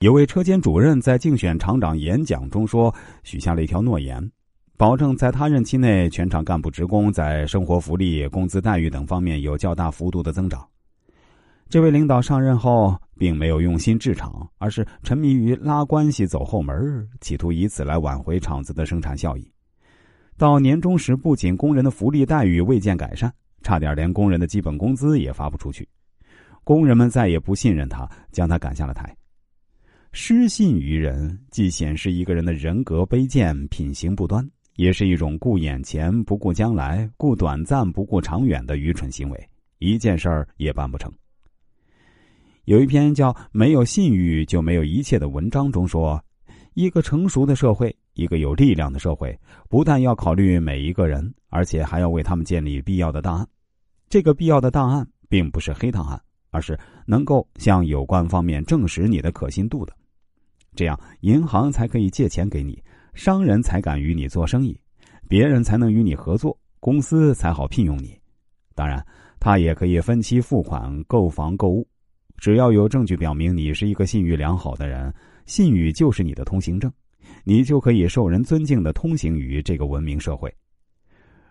有位车间主任在竞选厂长演讲中说，许下了一条诺言，保证在他任期内，全厂干部职工在生活福利、工资待遇等方面有较大幅度的增长。这位领导上任后，并没有用心治厂，而是沉迷于拉关系、走后门，企图以此来挽回厂子的生产效益。到年终时，不仅工人的福利待遇未见改善。差点连工人的基本工资也发不出去，工人们再也不信任他，将他赶下了台。失信于人，既显示一个人的人格卑贱、品行不端，也是一种顾眼前不顾将来、顾短暂不顾长远的愚蠢行为，一件事儿也办不成。有一篇叫《没有信誉就没有一切》的文章中说，一个成熟的社会。一个有力量的社会，不但要考虑每一个人，而且还要为他们建立必要的档案。这个必要的档案，并不是黑档案，而是能够向有关方面证实你的可信度的。这样，银行才可以借钱给你，商人才敢与你做生意，别人才能与你合作，公司才好聘用你。当然，他也可以分期付款购房购物，只要有证据表明你是一个信誉良好的人，信誉就是你的通行证。你就可以受人尊敬的通行于这个文明社会。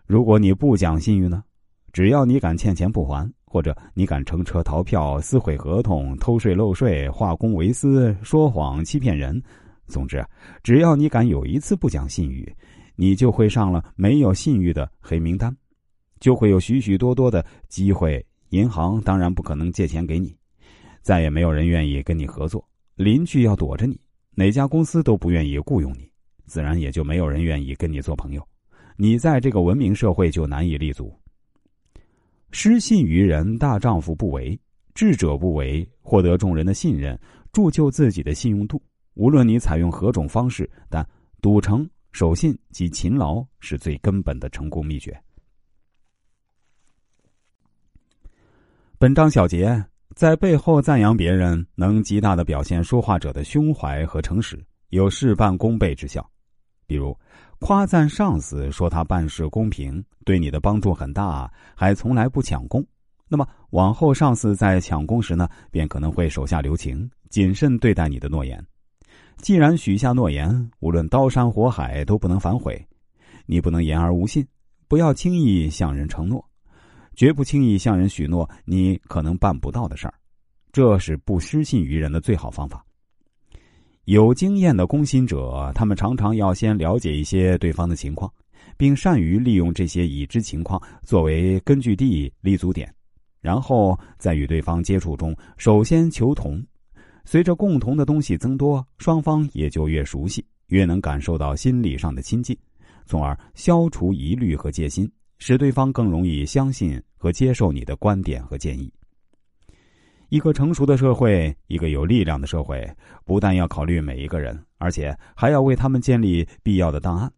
如果你不讲信誉呢？只要你敢欠钱不还，或者你敢乘车逃票、撕毁合同、偷税漏税、化公为私、说谎欺骗人，总之，只要你敢有一次不讲信誉，你就会上了没有信誉的黑名单，就会有许许多多的机会。银行当然不可能借钱给你，再也没有人愿意跟你合作，邻居要躲着你。哪家公司都不愿意雇佣你，自然也就没有人愿意跟你做朋友，你在这个文明社会就难以立足。失信于人，大丈夫不为，智者不为，获得众人的信任，铸就自己的信用度。无论你采用何种方式，但笃诚、守信及勤劳是最根本的成功秘诀。本章小结。在背后赞扬别人，能极大的表现说话者的胸怀和诚实，有事半功倍之效。比如，夸赞上司说他办事公平，对你的帮助很大，还从来不抢功，那么往后上司在抢功时呢，便可能会手下留情，谨慎对待你的诺言。既然许下诺言，无论刀山火海都不能反悔。你不能言而无信，不要轻易向人承诺。绝不轻易向人许诺你可能办不到的事儿，这是不失信于人的最好方法。有经验的攻心者，他们常常要先了解一些对方的情况，并善于利用这些已知情况作为根据地、立足点，然后在与对方接触中，首先求同。随着共同的东西增多，双方也就越熟悉，越能感受到心理上的亲近，从而消除疑虑和戒心。使对方更容易相信和接受你的观点和建议。一个成熟的社会，一个有力量的社会，不但要考虑每一个人，而且还要为他们建立必要的档案。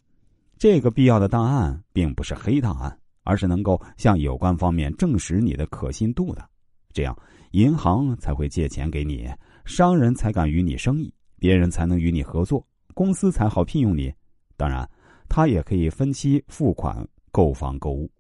这个必要的档案并不是黑档案，而是能够向有关方面证实你的可信度的。这样，银行才会借钱给你，商人才敢与你生意，别人才能与你合作，公司才好聘用你。当然，他也可以分期付款。购房购物。